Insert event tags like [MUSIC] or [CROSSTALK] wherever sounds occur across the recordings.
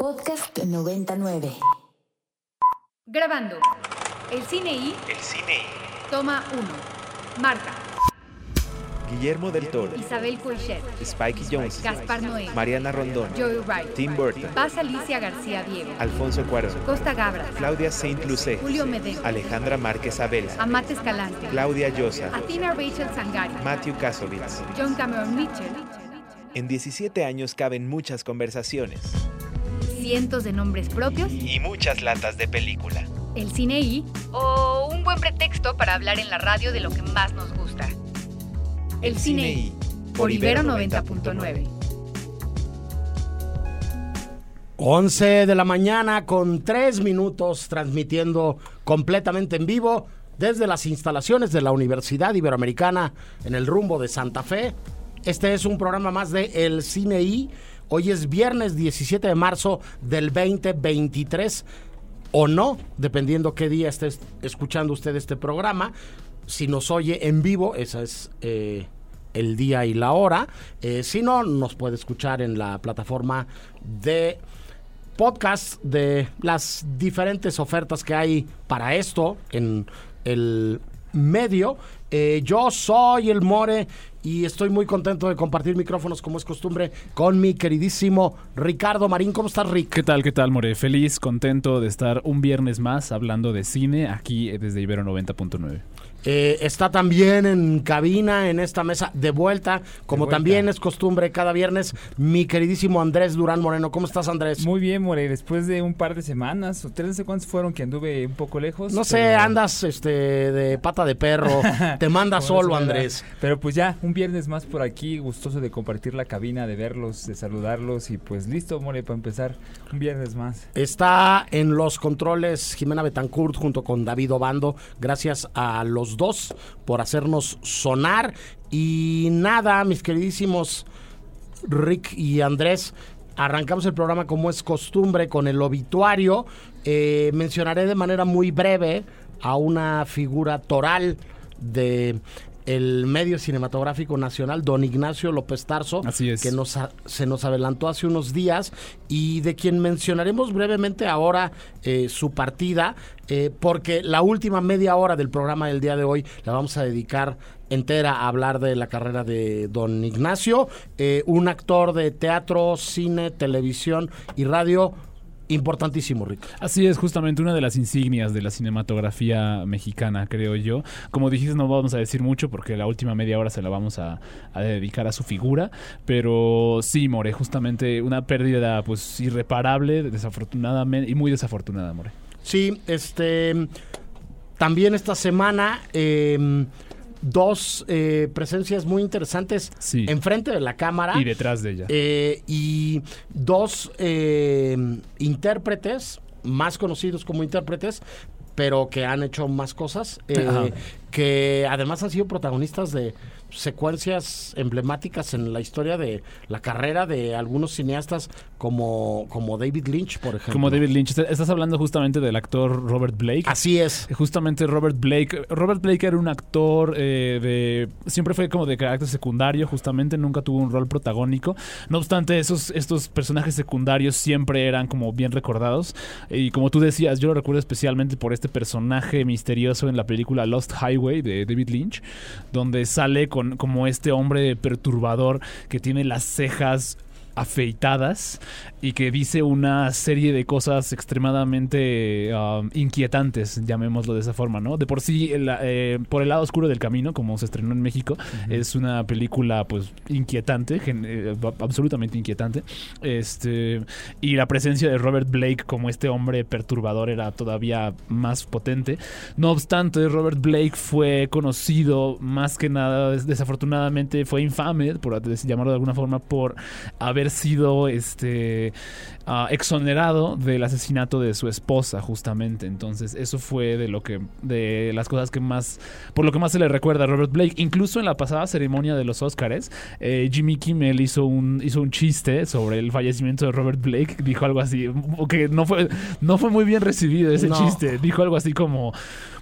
Podcast 99. Grabando. El cine y El cine y toma 1. Marca. Guillermo del Toro, Isabel Coixet. Spike Jones, Gaspar Noé. Mariana Rondón, Joey Wright. Tim Burton, Paz Alicia García Diego. Alfonso Cuarón, Costa Gabras. Claudia Saint Lucé, Julio Medeo. Alejandra Márquez Abel, Amate Escalante. Claudia Llosa, Athena Rachel Sangari. Matthew Kasovitz. John Cameron Mitchell. En 17 años caben muchas conversaciones Cientos de nombres propios. y muchas latas de película. El cine y. O un buen pretexto para hablar en la radio de lo que más nos gusta. El cine y. Por Ibero 90.9. 11 de la mañana con 3 minutos transmitiendo completamente en vivo desde las instalaciones de la Universidad Iberoamericana en el rumbo de Santa Fe. Este es un programa más de El Cine I. Hoy es viernes 17 de marzo del 2023 o no, dependiendo qué día esté escuchando usted este programa. Si nos oye en vivo, esa es eh, el día y la hora. Eh, si no, nos puede escuchar en la plataforma de podcast de las diferentes ofertas que hay para esto en el medio. Eh, yo soy el More y estoy muy contento de compartir micrófonos como es costumbre con mi queridísimo Ricardo Marín. ¿Cómo estás, Rick? ¿Qué tal, qué tal, More? Feliz, contento de estar un viernes más hablando de cine aquí desde Ibero 90.9. Eh, está también en cabina, en esta mesa, de vuelta, como vuelta. también es costumbre cada viernes, mi queridísimo Andrés Durán Moreno. ¿Cómo estás, Andrés? Muy bien, More. Después de un par de semanas, o tres no sé cuántos fueron que anduve un poco lejos. No sé, andas este, de pata de perro, [LAUGHS] te manda solo. Andrés. Pero pues ya, un viernes más por aquí, gustoso de compartir la cabina, de verlos, de saludarlos y pues listo, More, para empezar un viernes más. Está en los controles Jimena Betancourt junto con David Obando. Gracias a los dos por hacernos sonar. Y nada, mis queridísimos Rick y Andrés. Arrancamos el programa como es costumbre con el obituario. Eh, mencionaré de manera muy breve a una figura toral de el medio cinematográfico nacional, don Ignacio López Tarso, Así es. que nos se nos adelantó hace unos días y de quien mencionaremos brevemente ahora eh, su partida, eh, porque la última media hora del programa del día de hoy la vamos a dedicar entera a hablar de la carrera de don Ignacio, eh, un actor de teatro, cine, televisión y radio importantísimo, Rick. Así es, justamente una de las insignias de la cinematografía mexicana, creo yo. Como dijiste, no vamos a decir mucho porque la última media hora se la vamos a, a dedicar a su figura. Pero sí, More, justamente una pérdida pues irreparable, desafortunadamente, y muy desafortunada, More. Sí, este. También esta semana. eh, dos eh, presencias muy interesantes Sí. enfrente de la cámara. Y detrás de ella. Eh, y dos eh, intérpretes, más conocidos como intérpretes, pero que han hecho más cosas, eh. Que además han sido protagonistas de secuencias emblemáticas en la historia de la carrera de algunos cineastas como, como David Lynch, por ejemplo. Como David Lynch. Estás hablando justamente del actor Robert Blake. Así es. Justamente Robert Blake. Robert Blake era un actor eh, de. Siempre fue como de carácter secundario, justamente, nunca tuvo un rol protagónico. No obstante, esos, estos personajes secundarios siempre eran como bien recordados. Y como tú decías, yo lo recuerdo especialmente por este personaje misterioso en la película Lost Highway de David Lynch, donde sale con como este hombre perturbador que tiene las cejas afeitadas y que dice una serie de cosas extremadamente um, inquietantes, llamémoslo de esa forma, ¿no? De por sí, el, eh, por el lado oscuro del camino, como se estrenó en México, es una película pues inquietante, eh, absolutamente inquietante. Este y la presencia de Robert Blake como este hombre perturbador era todavía más potente. No obstante, Robert Blake fue conocido más que nada, des- desafortunadamente fue infame, por llamarlo de alguna forma, por haber sido este ah, exonerado del asesinato de su esposa, justamente. Entonces, eso fue de lo que, de las cosas que más, por lo que más se le recuerda a Robert Blake. Incluso en la pasada ceremonia de los Oscars, eh, Jimmy Kimmel hizo un, hizo un chiste sobre el fallecimiento de Robert Blake. Dijo algo así, que no fue, no fue muy bien recibido ese No. chiste. Dijo algo así como,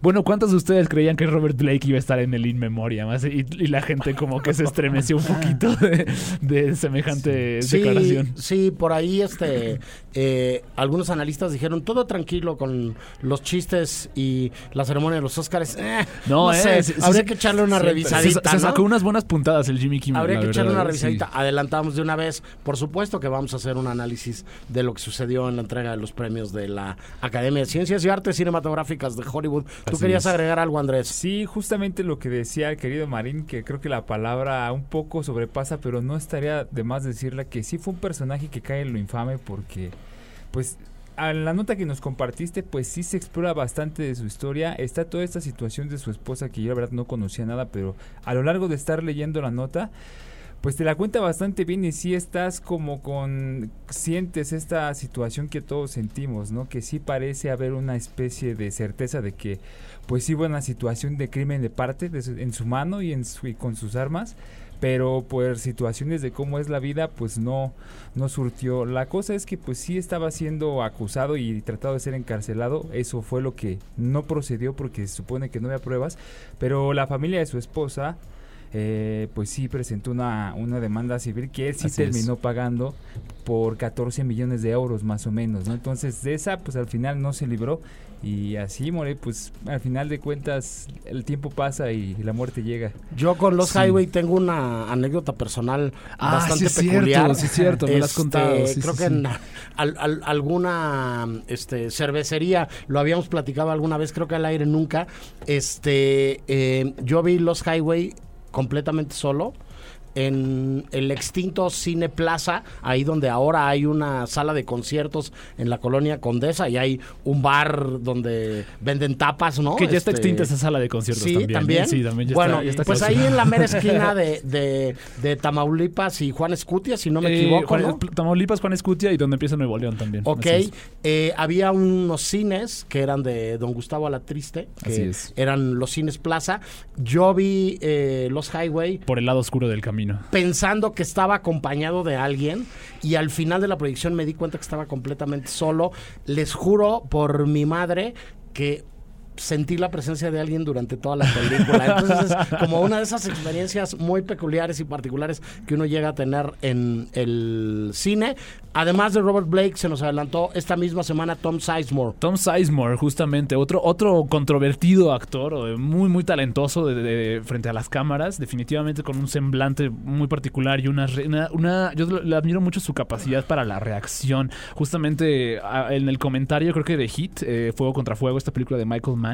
bueno, ¿cuántos de ustedes creían que Robert Blake iba a estar en el In Memoriam? Y, y la gente como que se estremeció un poquito de, de semejante Sí, declaración. sí, por ahí este, eh, algunos analistas dijeron todo tranquilo con los chistes y la ceremonia de los Óscares. Eh, no, eh, sé, sí, sí, habría que echarle una Se, revisadita. se ¿no? sacó unas buenas puntadas el Jimmy Kimmel. Habría la que echarle una sí. revisadita. Adelantamos de una vez. Por supuesto que vamos a hacer un análisis de lo que sucedió en la entrega de los premios de la Academia de Ciencias y Artes Cinematográficas de Hollywood. ¿Tú Así querías es. agregar algo, Andrés? Sí, justamente lo que decía el querido Marín, que creo que la palabra un poco sobrepasa, pero no estaría de más decirla que sí fue un personaje que cae en lo infame porque, pues, a la nota que nos compartiste, pues sí se explora bastante de su historia. Está toda esta situación de su esposa que yo la verdad no conocía nada, pero a lo largo de estar leyendo la nota, pues te la cuenta bastante bien y sí estás como con sientes esta situación que todos sentimos, ¿no? Que sí parece haber una especie de certeza de que pues sí hubo una situación de crimen de parte de su- en su mano y en su, y con sus armas, pero por situaciones de cómo es la vida, pues no no surtió. La cosa es que pues sí estaba siendo acusado y tratado de ser encarcelado, eso fue lo que no procedió porque se supone que no había pruebas, pero la familia de su esposa eh, pues sí presentó una, una demanda civil que él sí Así es. terminó pagando por 14 millones de euros más o menos, ¿no? Entonces de esa pues al final no se libró y así, More, pues al final de cuentas el tiempo pasa y la muerte llega. Yo con los Sí. Highway tengo una anécdota personal Ah, bastante sí peculiar. cierto, sí es cierto, me lo has Este, contado. sí, creo que en al- al- alguna este, cervecería lo habíamos platicado alguna vez, creo que al aire nunca. Este, eh, yo vi los Highway completamente solo en el extinto Cine Plaza, ahí donde ahora hay una sala de conciertos en la colonia Condesa y hay un bar donde venden tapas, ¿no? Que ya está Este, extinta esa sala de conciertos Sí, también. ¿eh? también. Sí, también ya bueno, está, ya está pues ahí en la mera [LAUGHS] esquina de, de, de Tamaulipas y Juan Escutia, si no me Eh, equivoco, Juan- ¿no? Tamaulipas, Juan Escutia y donde empieza Nuevo León también. Ok, eh, había unos cines que eran de Don Gustavo Alatriste, que Así es. eran los cines Plaza. Yo vi eh, los Highway Por el lado oscuro del camino. Pensando que estaba acompañado de alguien y al final de la proyección me di cuenta que estaba completamente solo. Les juro por mi madre que sentí la presencia de alguien durante toda la película. Entonces es como una de esas experiencias muy peculiares y particulares que uno llega a tener en el cine. Además de Robert Blake, se nos adelantó esta misma semana Tom Sizemore. Tom Sizemore, justamente, otro, otro controvertido actor, eh, muy, muy talentoso de, de- frente a las cámaras, definitivamente con un semblante muy particular y una, una, una- yo le admiro mucho su capacidad para la reacción. Justamente en el comentario, creo que de Hit, eh, Fuego contra Fuego, esta película de Michael Mann,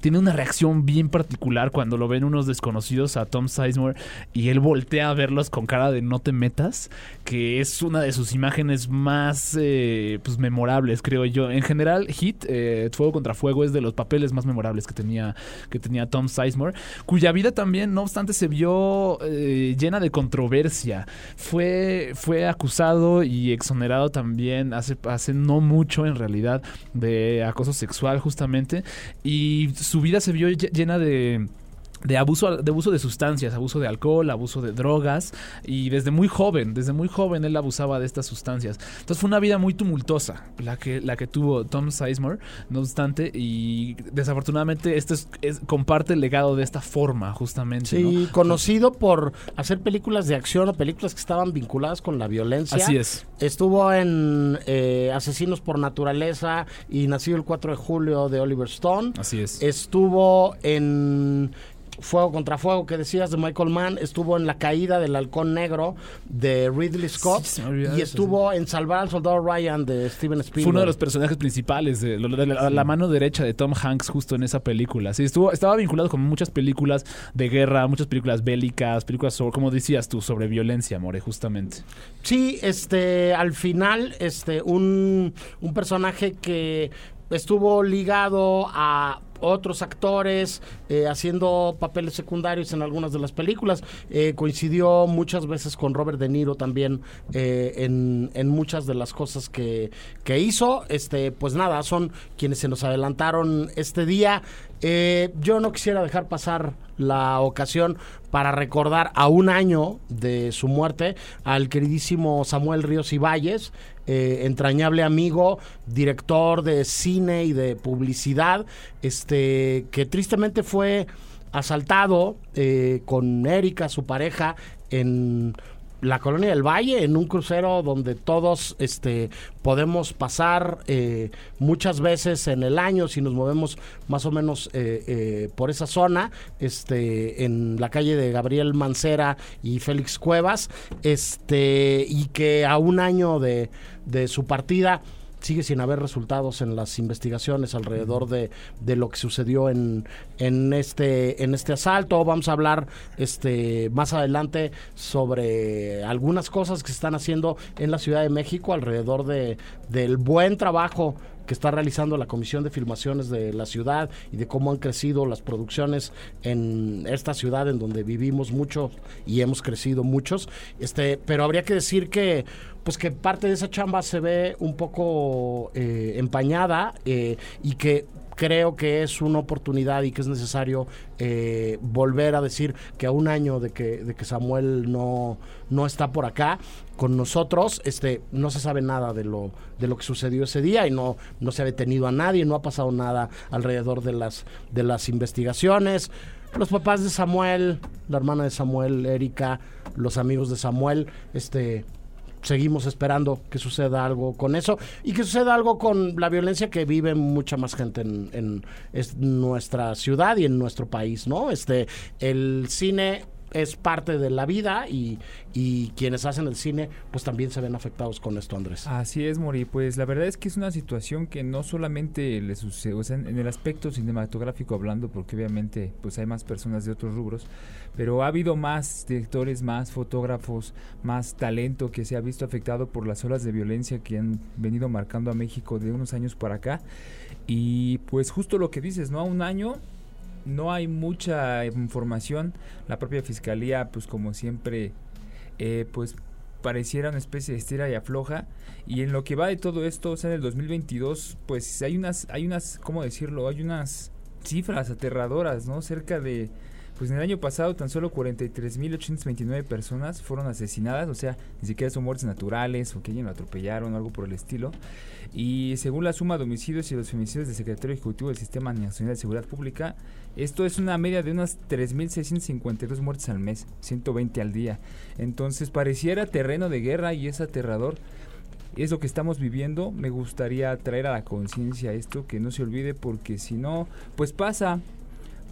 tiene una reacción bien particular cuando lo ven unos desconocidos a Tom Sizemore y él voltea a verlos con cara de no te metas, que es una de sus imágenes más eh, pues memorables, creo yo. En general, Hit, eh, Fuego contra Fuego, es de los papeles más memorables que tenía, que tenía Tom Sizemore, cuya vida también, no obstante, se vio eh, llena de controversia. Fue, fue acusado y exonerado también hace, hace no mucho, en realidad, de acoso sexual, justamente. Y su vida se vio lle- llena de de abuso de abuso de sustancias, abuso de alcohol, abuso de drogas y desde muy joven, desde muy joven él abusaba de estas sustancias. Entonces fue una vida muy tumultuosa la que la que tuvo Tom Sizemore, no obstante y desafortunadamente este es, es- comparte el legado de esta forma justamente, Sí, ¿no? conocido por hacer películas de acción o películas que estaban vinculadas con la violencia. Así es. Estuvo en eh, Asesinos por Naturaleza y Nacido el 4 de julio de Oliver Stone. Así es. Estuvo en Fuego contra Fuego, que decías, de Michael Mann. Estuvo en La Caída del Halcón Negro de Ridley Scott. Sí, y eso, estuvo en Salvar al Soldado Ryan de Steven Spielberg. Fue uno de los personajes principales, de, lo- de la, la mano derecha de Tom Hanks justo en esa película. Sí, estuvo, estaba vinculado con muchas películas de guerra, muchas películas bélicas, películas sobre, como decías tú, sobre violencia, More, justamente. Sí, este, al final, este, un, un personaje que estuvo ligado a otros actores eh, haciendo papeles secundarios en algunas de las películas. Eh, coincidió muchas veces con Robert De Niro también eh, en, en muchas de las cosas que, que hizo. Este, pues nada, son quienes se nos adelantaron este día. Yo no quisiera dejar pasar la ocasión para recordar a un año de su muerte al queridísimo Samuel Ríos Ibáñez, eh, entrañable amigo, director de cine y de publicidad, este que tristemente fue asaltado eh, con Erika, su pareja, en la colonia del Valle en un crucero donde todos este podemos pasar eh, muchas veces en el año si nos movemos más o menos eh, eh, por esa zona este en la calle de Gabriel Mancera y Félix Cuevas este y que a un año de, de su partida sigue sin haber resultados en las investigaciones alrededor de, de lo que sucedió en, en este en este asalto. Vamos a hablar este más adelante sobre algunas cosas que se están haciendo en la Ciudad de México alrededor de del buen trabajo que está realizando la Comisión de Filmaciones de la ciudad y de cómo han crecido las producciones en esta ciudad en donde vivimos mucho y hemos crecido muchos. Este, pero habría que decir que pues que parte de esa chamba se ve un poco eh, empañada eh, y que creo que es una oportunidad y que es necesario eh, volver a decir que a un año de que, de que Samuel no, no está por acá con nosotros, este, no se sabe nada de lo, de lo que sucedió ese día y no, no se ha detenido a nadie, no ha pasado nada alrededor de las, de las investigaciones. Los papás de Samuel, la hermana de Samuel, Erika, los amigos de Samuel, este, seguimos esperando que suceda algo con eso y que suceda algo con la violencia que vive mucha más gente en, en es nuestra ciudad y en nuestro país, ¿no? Este, el cine es parte de la vida y, y quienes hacen el cine pues también se ven afectados con esto, Andrés. Así es, Mori. Pues la verdad es que es una situación que no solamente le sucede, o sea, en, en el aspecto cinematográfico hablando, porque obviamente pues hay más personas de otros rubros, pero ha habido más directores, más fotógrafos, más talento que se ha visto afectado por las olas de violencia que han venido marcando a México de unos años para acá. Y pues justo lo que dices, ¿no? A un año no hay mucha información. La propia fiscalía, pues como siempre, eh, pues pareciera una especie de estira y afloja. Y en lo que va de todo esto, o sea, en el 2022, pues hay unas, hay unas, ¿cómo decirlo? Hay unas cifras aterradoras, ¿no? Cerca de, pues en el año pasado tan solo 43.829 personas fueron asesinadas, o sea, ni siquiera son muertes naturales o que alguien lo atropellaron o algo por el estilo. Y según la suma de homicidios y los femicidios del secretario ejecutivo del Sistema Nacional de Seguridad Pública, esto es una media de unas 3.652 muertes al mes, 120 al día. Entonces pareciera terreno de guerra y es aterrador. Es lo que estamos viviendo. Me gustaría traer a la conciencia esto, que no se olvide, porque si no, pues pasa,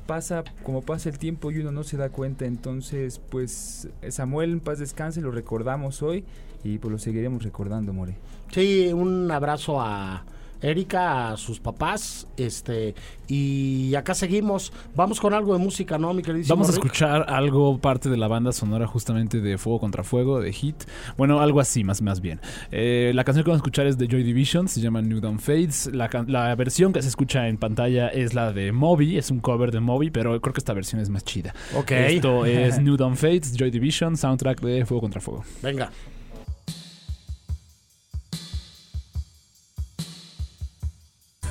pasa como pasa el tiempo y uno no se da cuenta. Entonces, pues Samuel en paz descanse, lo recordamos hoy y pues lo seguiremos recordando, More. Sí, un abrazo a Erika, a sus papás, este, y acá seguimos. Vamos con algo de música, ¿no, mi queridísimo Vamos a Rick? escuchar algo, parte de la banda sonora justamente de Fuego contra Fuego, de Hit. Bueno, algo así, más, más bien. Eh, la canción que vamos a escuchar es de Joy Division, se llama New Dawn Fades. La versión que se escucha en pantalla es la de Moby, es un cover de Moby, pero creo que esta versión es más chida. Ok. Esto es [LAUGHS] New Dawn Fades, Joy Division, soundtrack de Fuego contra Fuego. Venga.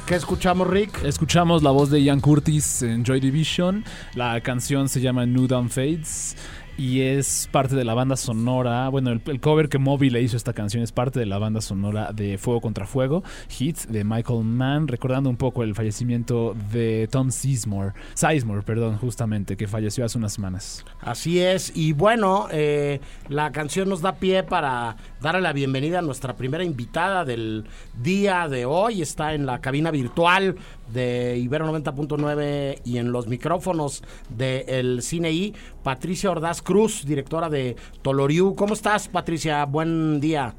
¿Qué escuchamos, Rick? Escuchamos la voz de Ian Curtis en Joy Division. La canción se llama New Dawn Fades y es parte de la banda sonora. Bueno, el, cover que Moby le hizo esta canción es parte de la banda sonora de Fuego contra Fuego, Hit de Michael Mann, recordando un poco el fallecimiento de Tom Sizemore, Sizemore, perdón, justamente, que falleció hace unas semanas. Así es, y bueno, eh, la canción nos da pie para darle la bienvenida a nuestra primera invitada del día de hoy. Está en la cabina virtual de Ibero 90.9 y en los micrófonos del Cine I, Patricia Ordaz Cruz, directora de Toloriu. ¿Cómo estás, Patricia? Buen día.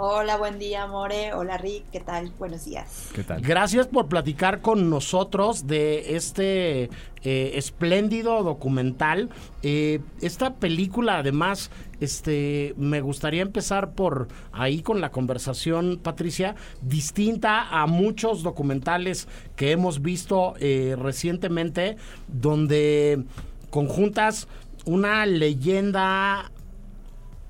Hola, buen día, More. Hola, Rick. ¿Qué tal? Buenos días. ¿Qué tal? Gracias por platicar con nosotros de este eh, espléndido documental. Eh, esta película, además, este, me gustaría empezar por ahí con la conversación, Patricia, distinta a muchos documentales que hemos visto eh, recientemente, donde conjuntas una leyenda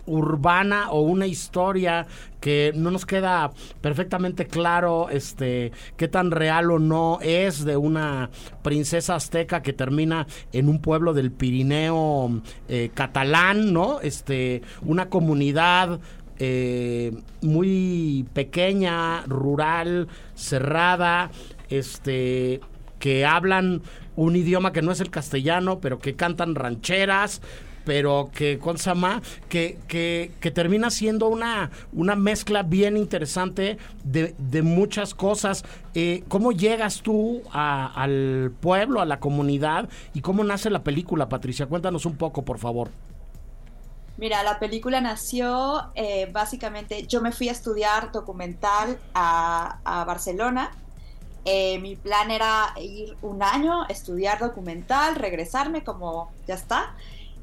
urbana o una historia que no nos queda perfectamente claro este qué tan real o no es de una princesa azteca que termina en un pueblo del Pirineo eh, catalán, ¿no? Este, una comunidad eh, muy pequeña, rural, cerrada, este, que hablan un idioma que no es el castellano, pero que cantan rancheras, pero que, ¿cómo se llama? Que, que, termina siendo una, una mezcla bien interesante de, de muchas cosas. Eh, ¿Cómo llegas tú a- al pueblo, a la comunidad y cómo nace la película, Patricia? Cuéntanos un poco, por favor. Mira, la película nació eh, básicamente, yo me fui a estudiar documental a, a Barcelona. Eh, mi plan era ir un año, estudiar documental, regresarme como ya está.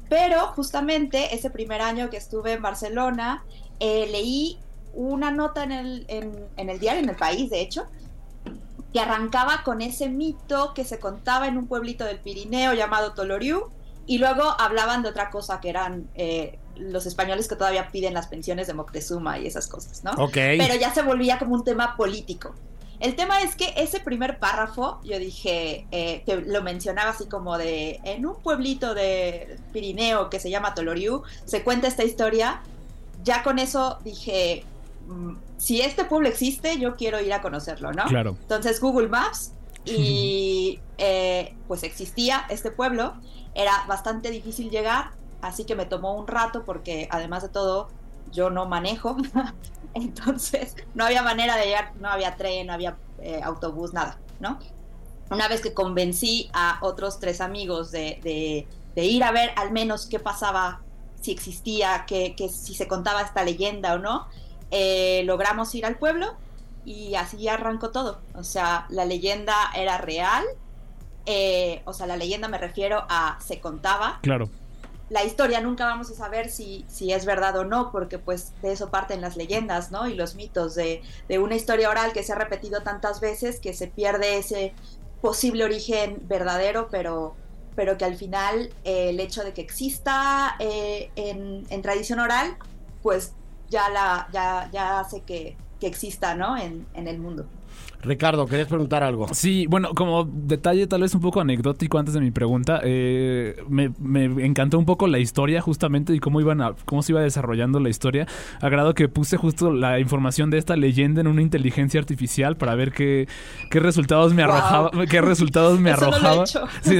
Pero justamente ese primer año que estuve en Barcelona, eh, leí una nota en el, en, en el diario, en el país, de hecho, que arrancaba con ese mito que se contaba en un pueblito del Pirineo llamado Toloriu, y luego hablaban de otra cosa que eran eh, los españoles que todavía piden las pensiones de Moctezuma y esas cosas, ¿no? Ok. Pero ya se volvía como un tema político. El tema es que ese primer párrafo, yo dije, eh, que lo mencionaba así como de, en un pueblito de Pirineo que se llama Toloriu, se cuenta esta historia, ya con eso dije, mm, si este pueblo existe, yo quiero ir a conocerlo, ¿no? Claro. Entonces Google Maps [LAUGHS] y eh, pues existía este pueblo, era bastante difícil llegar, así que me tomó un rato porque además de todo yo no manejo, [LAUGHS] entonces no había manera de llegar, no había tren, no había eh, autobús, nada, ¿no? Una vez que convencí a otros tres amigos de, de- ir a ver al menos qué pasaba, si existía, que, que si se contaba esta leyenda o no, eh, logramos ir al pueblo y así arrancó todo. O sea, la leyenda era real. eh, o sea, la leyenda me refiero a se contaba. Claro. La historia nunca vamos a saber si, si es verdad o no, porque pues de eso parten las leyendas, ¿no? Y los mitos de, de una historia oral que se ha repetido tantas veces que se pierde ese posible origen verdadero, pero, pero que al final eh, el hecho de que exista eh, en, en tradición oral, pues ya, la, ya, ya hace que, que exista, ¿no? En, en el mundo. Ricardo, ¿querías preguntar algo? Sí, bueno, como detalle tal vez un poco anecdótico antes de mi pregunta, eh, me, me encantó un poco la historia justamente y cómo iban a, cómo se iba desarrollando la historia. Agrado que puse justo la información de esta leyenda en una inteligencia artificial para ver qué, qué resultados me Wow. arrojaba, qué resultados me [LAUGHS] Eso no lo he arrojaba. hecho. Sí,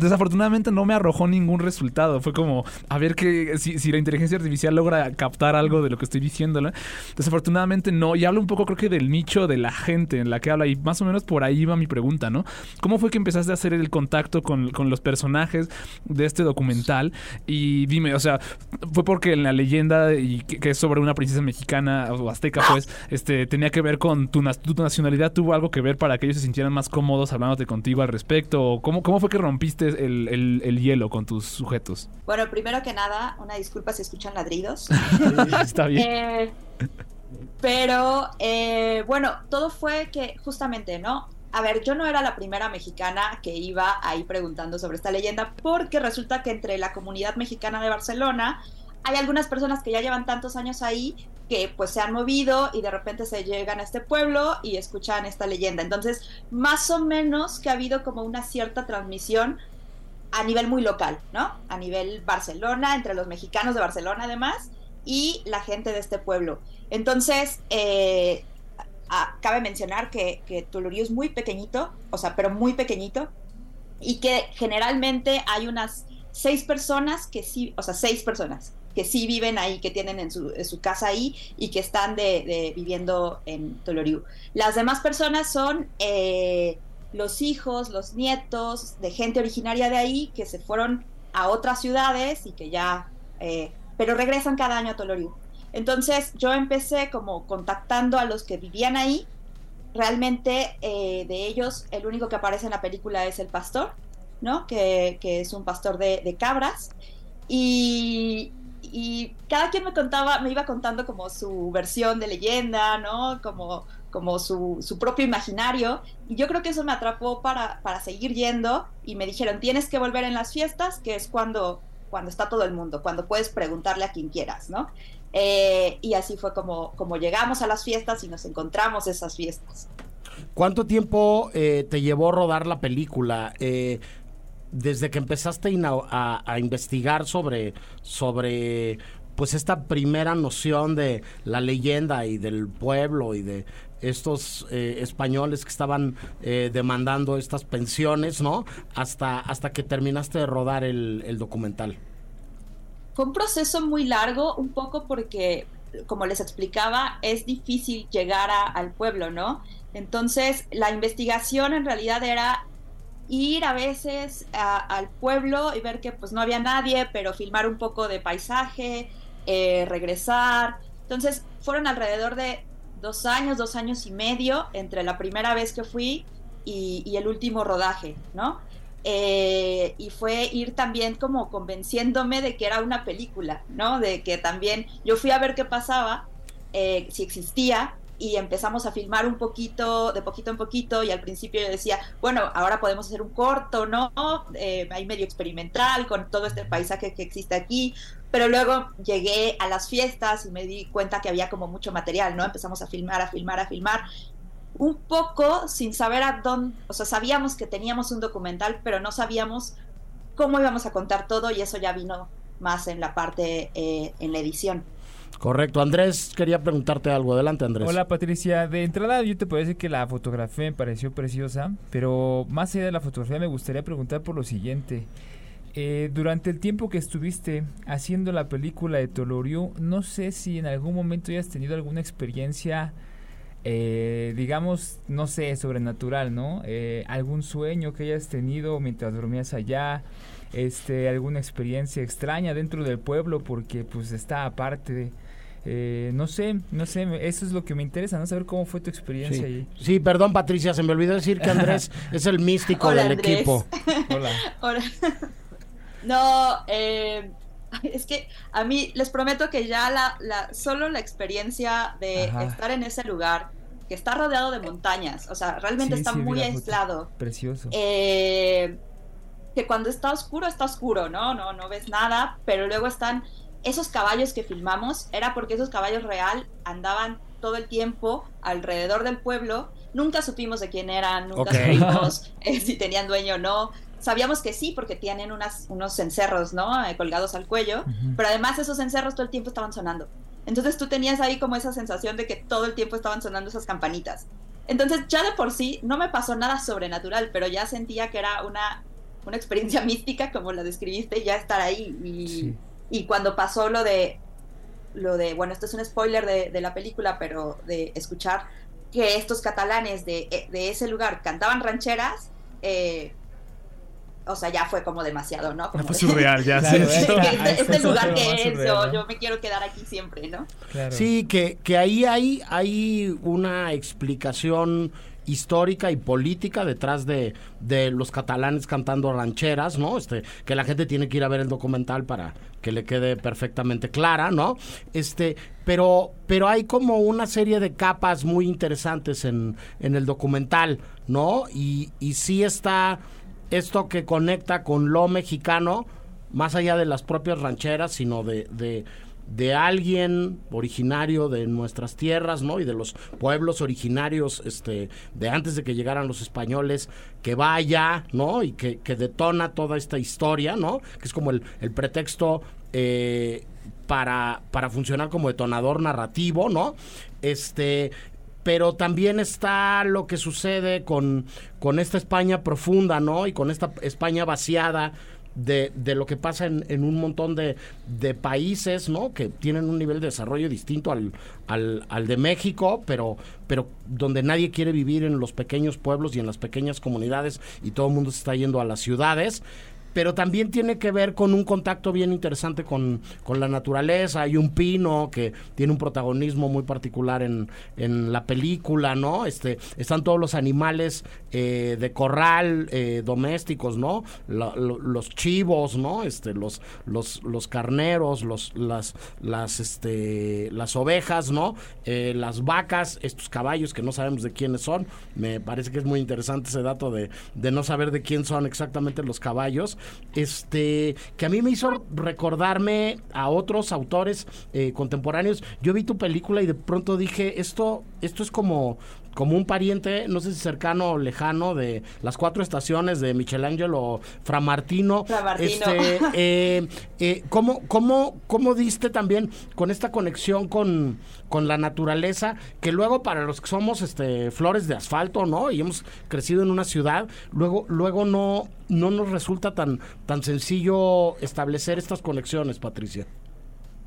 desafortunadamente no me arrojó ningún resultado. Fue como a ver que si, si la inteligencia artificial logra captar algo de lo que estoy diciéndole. Desafortunadamente no. Y hablo un poco, creo que del nicho de la gente en la que habla. Y más o menos por ahí va mi pregunta, ¿no? ¿Cómo fue que empezaste a hacer el contacto con, con los personajes de este documental? Y dime, o sea, fue porque en la leyenda y que, que es sobre una princesa mexicana o azteca, pues, este, tenía que ver con tu, nacionalidad, tuvo algo que ver para que ellos se sintieran más cómodos hablándote contigo al respecto. ¿O ¿Cómo, cómo fue que rompiste el, el- el hielo con tus sujetos? Bueno, primero que nada, una disculpa si escuchan ladridos. [LAUGHS] Está bien. Eh, pero eh, bueno, todo fue que justamente, ¿no? A ver, yo no era la primera mexicana que iba ahí preguntando sobre esta leyenda, porque resulta que entre la comunidad mexicana de Barcelona hay algunas personas que ya llevan tantos años ahí que pues se han movido y de repente se llegan a este pueblo y escuchan esta leyenda. Entonces, más o menos que ha habido como una cierta transmisión a nivel muy local, ¿no? A nivel Barcelona, entre los mexicanos de Barcelona además, y la gente de este pueblo. Entonces, eh, cabe mencionar que, que es muy pequeñito, o sea, pero muy pequeñito, y que generalmente hay unas seis personas que sí, o sea, seis personas que sí viven ahí, que tienen en su, casa ahí y que están de- viviendo en Toloriu. Las demás personas son eh, los hijos, los nietos de gente originaria de ahí que se fueron a otras ciudades y que ya, eh, pero regresan cada año a Toloriu. Entonces yo empecé como contactando a los que vivían ahí. Realmente eh, de ellos el único que aparece en la película es el pastor, ¿no? Que, es un pastor de, de cabras. Y, y cada quien me contaba, me iba contando como su versión de leyenda, ¿no? Como, como su, su propio imaginario. Y yo creo que eso me atrapó para, para seguir yendo. Y me dijeron, tienes que volver en las fiestas, que es cuando, cuando está todo el mundo, cuando puedes preguntarle a quien quieras, ¿no? Eh, y así fue como, como llegamos a las fiestas y nos encontramos esas fiestas. ¿Cuánto tiempo eh, te llevó rodar la película? Eh, desde que empezaste a, a investigar sobre, sobre pues esta primera noción de la leyenda y del pueblo y de estos eh, españoles que estaban eh, demandando estas pensiones, ¿no? Hasta, hasta que terminaste de rodar el, el documental. fue un proceso muy largo, un poco porque, como les explicaba, es difícil llegar al pueblo, ¿no? Entonces, la investigación en realidad era ir a veces al pueblo y ver que pues no había nadie, pero filmar un poco de paisaje, eh, regresar. Entonces, fueron alrededor de dos años, dos años y medio entre la primera vez que fui y, el último rodaje, ¿no? Eh, y fue ir también como convenciéndome de que era una película, ¿no? De que también yo fui a ver qué pasaba, eh, si existía, y empezamos a filmar un poquito, de poquito en poquito, y al principio yo decía, bueno, ahora podemos hacer un corto, ¿no? Eh, medio experimental, con todo este paisaje que existe aquí, pero luego llegué a las fiestas y me di cuenta que había como mucho material, ¿no? Empezamos a filmar, a filmar, a filmar, un poco sin saber a dónde, o sea, sabíamos que teníamos un documental, pero no sabíamos cómo íbamos a contar todo y eso ya vino más en la parte, eh, en la edición. Correcto. Andrés, quería preguntarte algo. Adelante, Andrés. Hola, Patricia. De entrada, yo te puedo decir que la fotografía me pareció preciosa, pero más allá de la fotografía, me gustaría preguntar por lo siguiente. Eh, durante el tiempo que estuviste haciendo la película de Tolorio, no sé si en algún momento hayas tenido alguna experiencia eh, digamos, no sé, sobrenatural, ¿no? Eh, algún sueño que hayas tenido mientras dormías allá, este, alguna experiencia extraña dentro del pueblo porque pues está aparte. Eh, no sé, no sé, eso es lo que me interesa, ¿no? Saber cómo fue tu experiencia sí. allí. Sí, perdón Patricia, se me olvidó decir que Andrés [LAUGHS] es el místico Hola, del Andrés. equipo. Hola. [LAUGHS] Hola. No, eh, es que a mí les prometo que ya la, la solo la experiencia de Ajá. estar en ese lugar, que está rodeado de montañas, o sea, realmente Sí, está sí, muy aislado. Precioso. Eh, que cuando está oscuro, está oscuro, ¿no? No, no ves nada, pero luego están esos caballos que filmamos, era porque esos caballos real andaban todo el tiempo alrededor del pueblo, nunca supimos de quién eran, nunca supimos [LAUGHS] eh, si tenían dueño o no. Sabíamos que sí, porque tienen unas, unos encerros, ¿no? Eh, colgados al cuello, pero además esos encerros todo el tiempo estaban sonando. Entonces tú tenías ahí como esa sensación de que todo el tiempo estaban sonando esas campanitas. Entonces ya de por sí no me pasó nada sobrenatural, pero ya sentía que era una, una experiencia [LAUGHS] mística, como la describiste, ya estar ahí. Y, Sí. y cuando pasó lo de, lo de, bueno, esto es un spoiler de, de la película, pero de escuchar que estos catalanes de, de ese lugar cantaban rancheras, eh, o sea, ya fue como demasiado, ¿no? Como fue de- surreal ya. [LAUGHS] Claro, sí. este, este lugar que es, surreal, yo, ¿no? yo me quiero quedar aquí siempre, ¿no? Claro. Sí, que, que ahí hay, hay una explicación histórica y política detrás de, de los catalanes cantando rancheras, ¿no? Este, que la gente tiene que ir a ver el documental para que le quede perfectamente clara, ¿no? Este, pero, pero hay como una serie de capas muy interesantes en, en el documental, ¿no? Y, y sí está esto que conecta con lo mexicano, más allá de las propias rancheras, sino de, de, de alguien originario de nuestras tierras, ¿no? Y de los pueblos originarios, este, de antes de que llegaran los españoles, que vaya, ¿no? Y que, que detona toda esta historia, ¿no? Que es como el, el pretexto eh, para, para funcionar como detonador narrativo, ¿no? Este, pero también está lo que sucede con, con esta España profunda, ¿no? Y con esta España vaciada de, de lo que pasa en, en un montón de, de países, ¿no? Que tienen un nivel de desarrollo distinto al, al, al de México, pero, pero donde nadie quiere vivir en los pequeños pueblos y en las pequeñas comunidades y todo el mundo se está yendo a las ciudades pero también tiene que ver con un contacto bien interesante con, con la naturaleza. Hay un pino que tiene un protagonismo muy particular en, en la película, ¿no? Este, están todos los animales eh, de corral eh, domésticos, ¿no? Los chivos, ¿no? Este, los, los, los carneros, los, las, las, este, las ovejas, ¿no? Eh, las vacas, estos caballos que no sabemos de quiénes son. Me parece que es muy interesante ese dato de, de no saber de quién son exactamente los caballos. Este, que a mí me hizo recordarme a otros autores eh, contemporáneos. Yo vi tu película y de pronto dije, esto esto es como, como un pariente, no sé si cercano o lejano, de las cuatro estaciones de Michelangelo Framartino. Framartino. Este, [LAUGHS] eh, eh, ¿cómo, cómo, cómo diste también con esta conexión con, con la naturaleza? Que luego para los que somos este, flores de asfalto, ¿no? Y hemos crecido en una ciudad, luego, luego no, no nos resulta tan, tan sencillo establecer estas conexiones, Patricia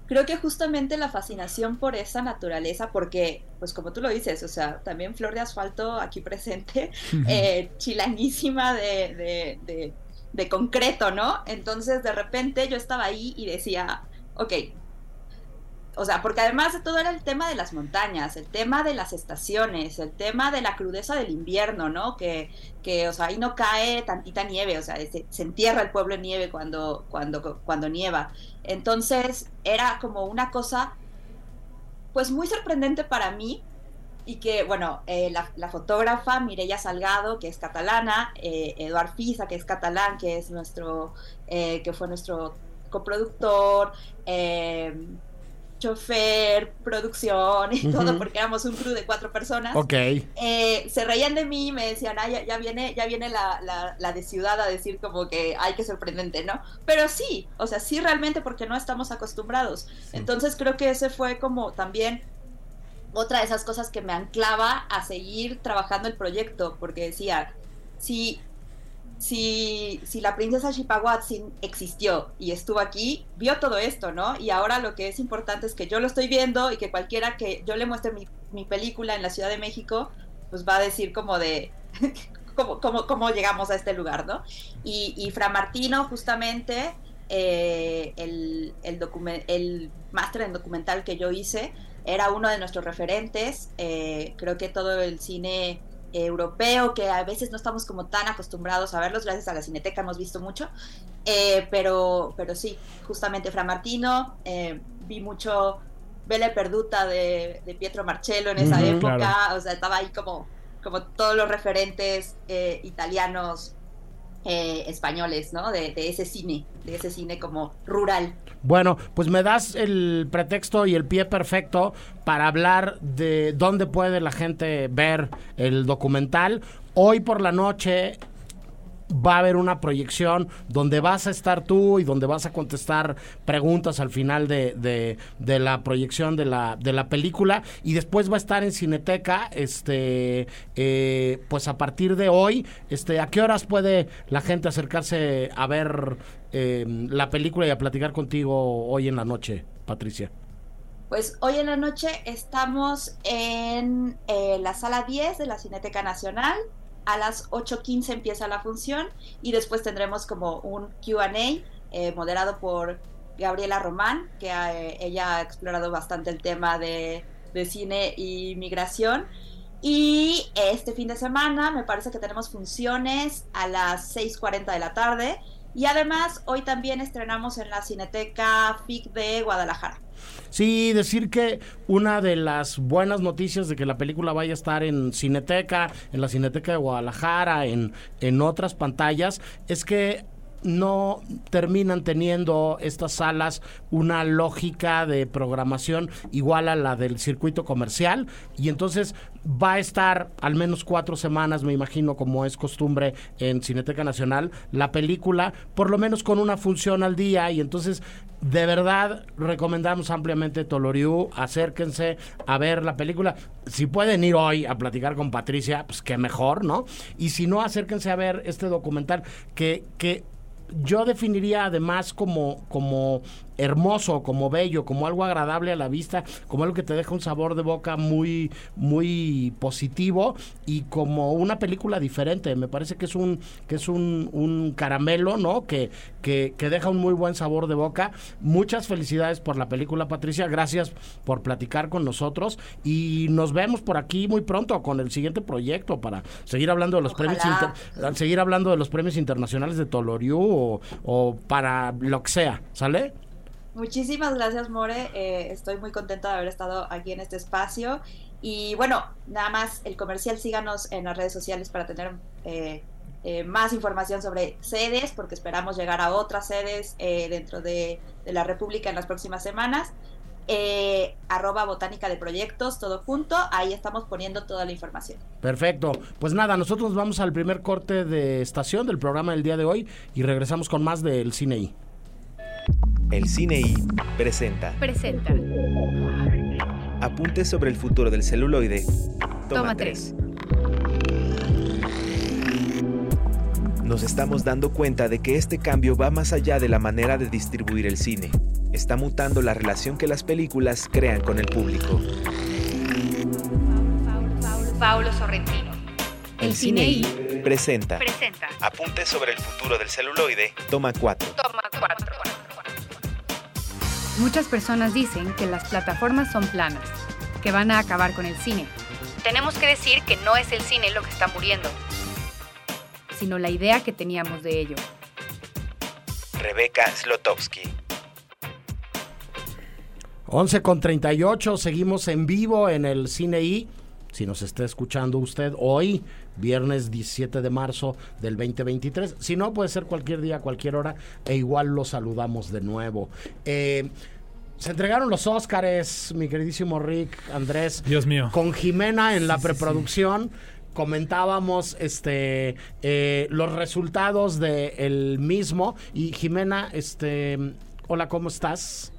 creo que justamente la fascinación por esa naturaleza, porque, pues como tú lo dices, o sea, también Flor de Asfalto aquí presente, eh, chilanísima de, de, de, concreto, ¿no? Entonces, de repente yo estaba ahí y decía, ok, o sea, porque además de todo era el tema de las montañas, el tema de las estaciones, el tema de la crudeza del invierno, ¿no? Que, que o sea, ahí no cae tantita nieve, o sea, se, se, entierra el pueblo en nieve cuando, cuando, cuando nieva. Entonces, era como una cosa, pues muy sorprendente para mí, y que, bueno, eh, la, fotógrafa Mireia Salgado, que es catalana, eh, Eduard Fisa, que es catalán, que es nuestro, eh, que fue nuestro coproductor, eh, chofer, producción y todo, porque éramos un crew de cuatro personas. Ok. Eh, se reían de mí y me decían, ah, ya, ya viene, ya viene la, la, la, de ciudad a decir como que, ay, qué sorprendente, ¿no? Pero sí, o sea, sí realmente porque no estamos acostumbrados. Sí. Entonces creo que ese fue como también otra de esas cosas que me anclaba a seguir trabajando el proyecto, porque decía, si si, si la princesa Shipawatsin existió y estuvo aquí, vio todo esto, ¿no? Y ahora lo que es importante es que yo lo estoy viendo y que cualquiera que yo le muestre mi, película en la Ciudad de México, pues va a decir como de [LAUGHS] cómo, cómo, cómo llegamos a este lugar, ¿no? Y, y Fra Martino, justamente, eh, el, el, el máster en documental que yo hice, era uno de nuestros referentes. Eh, creo que todo el cine europeo que a veces no estamos como tan acostumbrados a verlos, gracias a la Cineteca hemos visto mucho, eh, pero, pero sí, justamente Fra Martino, eh, vi mucho Belle Perduta de, de, Pietro Marcello en esa uh -huh, época, claro. o sea, estaba ahí como, como todos los referentes eh, italianos españoles, ¿no? De, de, ese cine, ese cine como rural. Bueno, pues me das el pretexto y el pie perfecto para hablar de dónde puede la gente ver el documental. Hoy por la noche va a haber una proyección donde vas a estar tú y donde vas a contestar preguntas al final de, de, de, la proyección de la, de la película y después va a estar en Cineteca este eh, pues a partir de hoy este a qué horas puede la gente acercarse a ver eh, la película y a platicar contigo hoy en la noche Patricia pues hoy en la noche estamos en eh, la sala 10 de la Cineteca Nacional a las 8.15 empieza la función y después tendremos como un QA eh, moderado por Gabriela Román, que eh, ella ha explorado bastante el tema de, de, cine y migración. Y este fin de semana me parece que tenemos funciones a las 6.40 de la tarde. Y además hoy también estrenamos en la Cineteca FIC de Guadalajara. Sí, decir que una de las buenas noticias de que la película vaya a estar en Cineteca, en la Cineteca de Guadalajara, en, en otras pantallas, es que no terminan teniendo estas salas una lógica de programación igual a la del circuito comercial y entonces va a estar al menos cuatro semanas, me imagino, como es costumbre en Cineteca Nacional, la película, por lo menos con una función al día y entonces de verdad recomendamos ampliamente Toloriu, acérquense a ver la película. Si pueden ir hoy a platicar con Patricia, pues qué mejor, ¿no? Y si no, acérquense a ver este documental que, que yo definiría además como, como hermoso, como bello, como algo agradable a la vista, como algo que te deja un sabor de boca muy, muy positivo y como una película diferente. Me parece que es un, que es un, un caramelo, ¿no? Que, que, que, deja un muy buen sabor de boca. Muchas felicidades por la película, Patricia. Gracias por platicar con nosotros y nos vemos por aquí muy pronto con el siguiente proyecto para seguir hablando de los Ojalá. premios inter, seguir hablando de los premios internacionales de Toloriu o, o para lo que sea, ¿sale? Muchísimas gracias, More. Eh, estoy muy contenta de haber estado aquí en este espacio. Y bueno, nada más el comercial, síganos en las redes sociales para tener eh, eh, más información sobre sedes, porque esperamos llegar a otras sedes eh, dentro de, la República en las próximas semanas. eh, arroba botánica de proyectos, todo junto. Ahí estamos poniendo toda la información. Perfecto. Pues nada, nosotros vamos al primer corte de estación del programa del día de hoy y regresamos con más del Cine. El Cine I presenta Presenta. Apuntes sobre el futuro del celuloide. Toma Toma 3. Nos estamos dando cuenta de que este cambio va más allá de la manera de distribuir el cine. Está mutando la relación que las películas crean con el público. Paulo Sorrentino. El Cine I Presenta presenta. Apuntes sobre el futuro del celuloide. Toma 4. Toma 4. Muchas personas dicen que las plataformas son planas, que van a acabar con el cine. Tenemos que decir que no es el cine lo que está muriendo, sino la idea que teníamos de ello. Rebeca Slotowski. 11 con 38, seguimos en vivo en el Cine I. Si nos está escuchando usted hoy, viernes 17 de marzo del 2023. Si no, puede ser cualquier día, cualquier hora, e igual lo saludamos de nuevo. Eh, se entregaron los Óscares, mi queridísimo Rick, Andrés. Dios mío. Con Jimena en la preproducción. Comentábamos este eh, los resultados del mismo. Y Jimena, este. Hola, ¿cómo estás?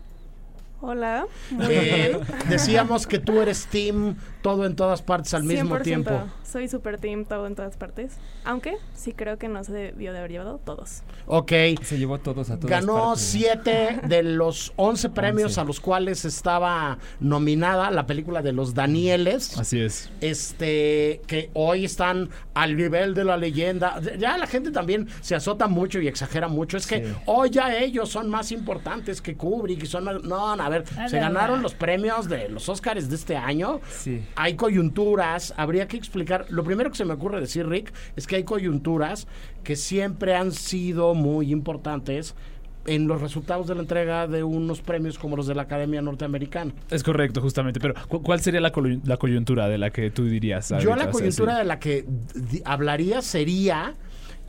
Hola. Eh, decíamos que tú eres team todo en todas partes al mismo 100%. tiempo. Soy super team todo en todas partes. Aunque sí creo que no se debió de haber llevado todos. Ok. Se llevó todos a todas Ganó partes. siete de los 11 [LAUGHS] premios 11. a los cuales estaba nominada la película de los Danieles. Así es. Este, que hoy están al nivel de la leyenda. Ya la gente también se azota mucho y exagera mucho. Es que Sí. hoy ya ellos son más importantes que Kubrick y son más- No, a ver, se ganaron los premios de los Oscars de este año. Sí. Hay coyunturas, habría que explicar. Lo primero que se me ocurre decir, Rick, es que hay coyunturas que siempre han sido muy importantes en los resultados de la entrega de unos premios como los de la Academia Norteamericana. Es correcto, justamente. Pero, ¿cu- ¿cuál sería la, coyuntura de la que tú dirías? Yo la coyuntura de la que hablaría sería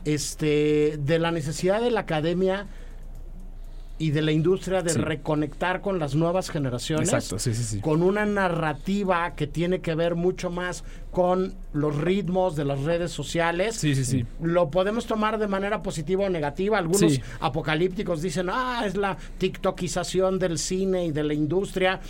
este de la necesidad de la academia y de la industria de Sí. reconectar con las nuevas generaciones. Exacto, sí, sí, sí. Con una narrativa que tiene que ver mucho más con los ritmos de las redes sociales. Sí, sí, sí. Lo podemos tomar de manera positiva o negativa. Algunos apocalípticos dicen, ah, es la tiktokización del cine y de la industria.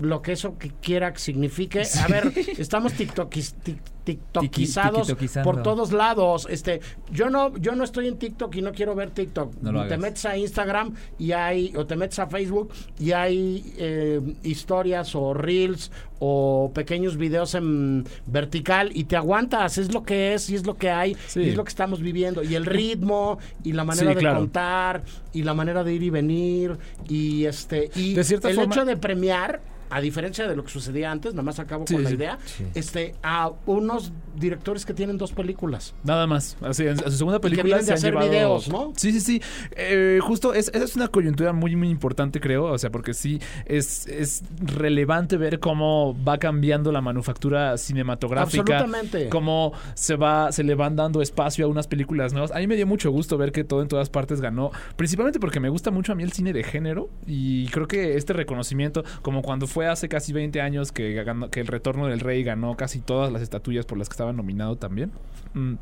Lo que eso que quiera que signifique. A ver, [LAUGHS] estamos tiktokis- tic- tiktokizados tiquitoquizando. por todos lados. Este, yo no, yo no estoy en TikTok y no quiero ver TikTok. No te metes a Instagram y hay, o te metes a Facebook y hay eh, historias o reels o pequeños videos en vertical y te aguantas, es lo que es y es lo que hay Sí. y es lo que estamos viviendo y el [LAUGHS] ritmo y la manera Sí, de claro. contar y la manera de ir y venir y este y De el forma- hecho de premiar a diferencia de lo que sucedía antes, nada más acabo Sí, con la idea, este a unos menos directores que tienen dos películas. Nada más. Así, en, su segunda Y que película vienen de se han hacer llevado- videos, ¿no? Sí, sí, sí. Eh, justo es, esa es una coyuntura muy, muy importante, creo. O sea, porque sí es, es relevante ver cómo va cambiando la manufactura cinematográfica. Absolutamente. Cómo se va, se le van dando espacio a unas películas nuevas. A mí me dio mucho gusto ver que todo en todas partes ganó. Principalmente porque me gusta mucho a mí el cine de género. Y creo que este reconocimiento, como cuando fue hace casi 20 años que, ganó- que el Retorno del Rey ganó casi todas las estatuillas por las que estaba nominado también. Mm.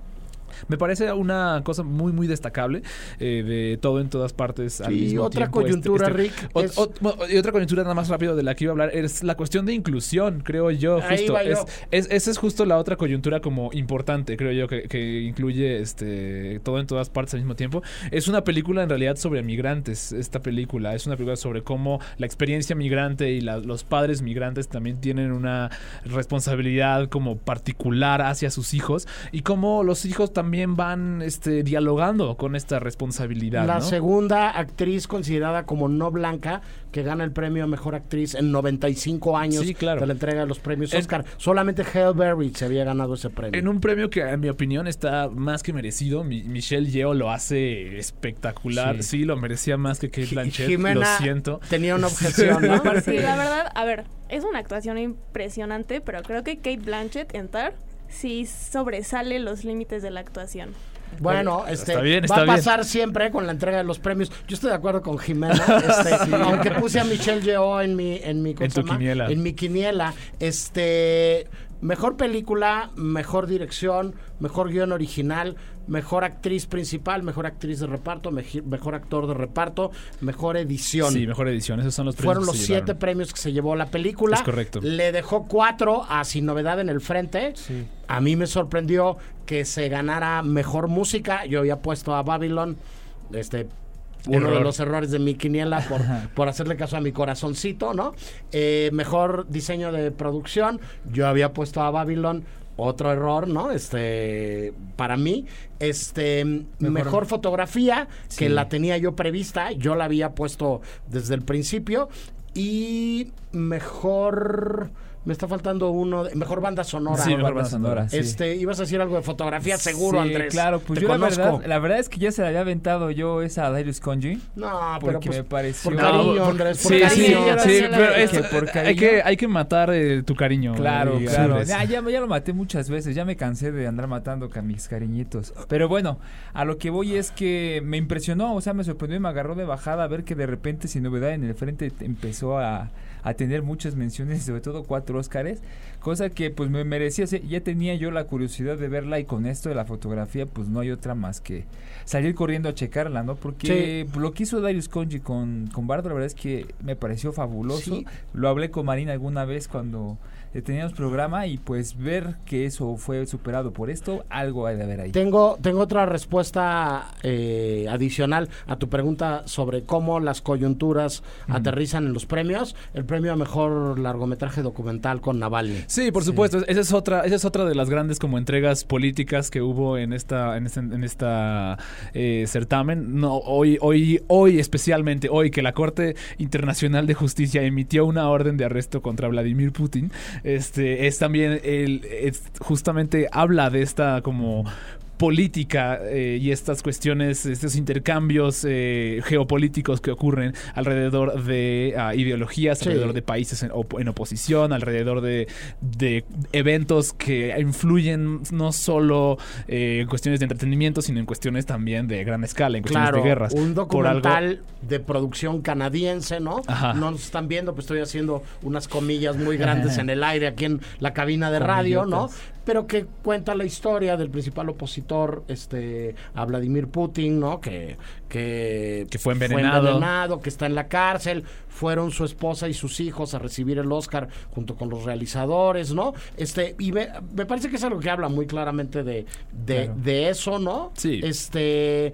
Me parece una cosa muy, muy destacable eh, de todo en todas partes al Sí, mismo otra tiempo. Este- coyuntura, este- Rick, ot- es- ot- bueno, y otra coyuntura nada más rápido de la que iba a hablar es la cuestión de inclusión, creo yo. Justo. yo. Es, es- esa es justo la otra coyuntura como importante, creo yo, que, que incluye este todo en todas partes al mismo tiempo. Es una película en realidad sobre migrantes, esta película. Es una película sobre cómo la experiencia migrante y la- los padres migrantes también tienen una responsabilidad como particular hacia sus hijos y cómo los hijos también van este, dialogando con esta responsabilidad. La ¿no? segunda actriz considerada como no blanca que gana el premio a mejor actriz en 95 años Sí, claro. de la entrega de los premios En- Oscar. Solamente Halle Berry se había ganado ese premio. En un premio que, en mi opinión, está más que merecido. Mi- Michelle Yeoh lo hace espectacular. Sí, Sí. lo merecía más que Kate Blanchett. Jimena lo siento. tenía una [LAUGHS] objeción, ¿no? Sí, la verdad, a ver, es una actuación impresionante, pero creo que Kate Blanchett en Tar sí sobresale los límites de la actuación. Bueno, este Está bien, va a bien. pasar siempre con la entrega de los premios. Yo estoy de acuerdo con Jimena, [LAUGHS] este, aunque puse a Michelle Yeoh en mi en mi ¿cómo En tu quiniela. En mi quiniela, este mejor película, mejor dirección, mejor guion original, mejor actriz principal, mejor actriz de reparto, mejor actor de reparto, mejor edición. Sí, mejor edición. Esos son los premios Fueron los siete llevaron. premios que se llevó la película. Es correcto. Le dejó cuatro a Sin Novedad en el Frente. A mí me sorprendió que se ganara mejor música. Yo había puesto a Babylon, este, uno de los errores de mi quiniela por, por hacerle caso a mi corazoncito, ¿no? Eh, mejor diseño de producción. Yo había puesto a Babylon. Otro error, ¿no? Este, para mí, este, mejor, fotografía, que la tenía yo prevista, yo la había puesto desde el principio. Y mejor, me está faltando uno, de- mejor banda sonora. Sí, mejor banda sonora, sí. Este, ibas a decir algo de fotografía, seguro, Sí, Andrés. claro, pues Te yo la conozco. verdad, la verdad es que ya se la había aventado yo esa a Darius Conji. No, pero Porque pues, me pareció- por cariño, No, Andrés, por sí, cariño. sí, pero es- Que por hay, cariño- que, hay que matar eh, tu cariño. Claro, eh, claro. Ya, ya, ya lo maté muchas veces, ya me cansé de andar matando a mis cariñitos. Pero bueno, a lo que voy es que me impresionó, o sea, me sorprendió y me agarró de bajada ver que de repente sin novedad en el frente te- empezó a, a tener muchas menciones, sobre todo cuatro Óscares, cosa que pues me merecía, ya tenía yo la curiosidad de verla y con esto de la fotografía pues no hay otra más que salir corriendo a checarla, ¿no? Porque lo que hizo Darius Conji con, con Bardo, la verdad es que me pareció fabuloso. Sí. Lo hablé con Marina alguna vez cuando teníamos programa y pues ver que eso fue superado por esto, algo hay de haber ahí. Tengo, tengo otra respuesta eh, adicional a tu pregunta sobre cómo las coyunturas aterrizan en los premios. El premio a mejor largometraje documental con Navalny. Sí, por supuesto. Esa es otra, esa es otra de las grandes como entregas políticas que hubo en esta, en esta, en esta eh, certamen. No, hoy, hoy, hoy especialmente hoy que la Corte Internacional de Justicia emitió una orden de arresto contra Vladimir Putin. Este es también el, es- justamente habla de esta como política eh, y estas cuestiones, estos intercambios eh, geopolíticos que ocurren alrededor de ah, ideologías, Sí. alrededor de países en, op- en oposición, alrededor de, de eventos que influyen no solo eh, en cuestiones de entretenimiento, sino en cuestiones también de gran escala, en cuestiones Claro, de guerras. un algo- documental de producción canadiense, ¿no? Ajá. No nos están viendo, pues estoy haciendo unas comillas muy grandes [LAUGHS] en el aire aquí en la cabina de radio, ¿no? Pero que cuenta la historia del principal opositor, este, a Vladimir Putin, ¿no? Que, que, Que fue envenenado. envenenado, que está en la cárcel. Fueron su esposa y sus hijos a recibir el Oscar junto con los realizadores, ¿no? Este, y me, me parece que es algo que habla muy claramente de, de, Claro. de eso, ¿no? Sí. Este.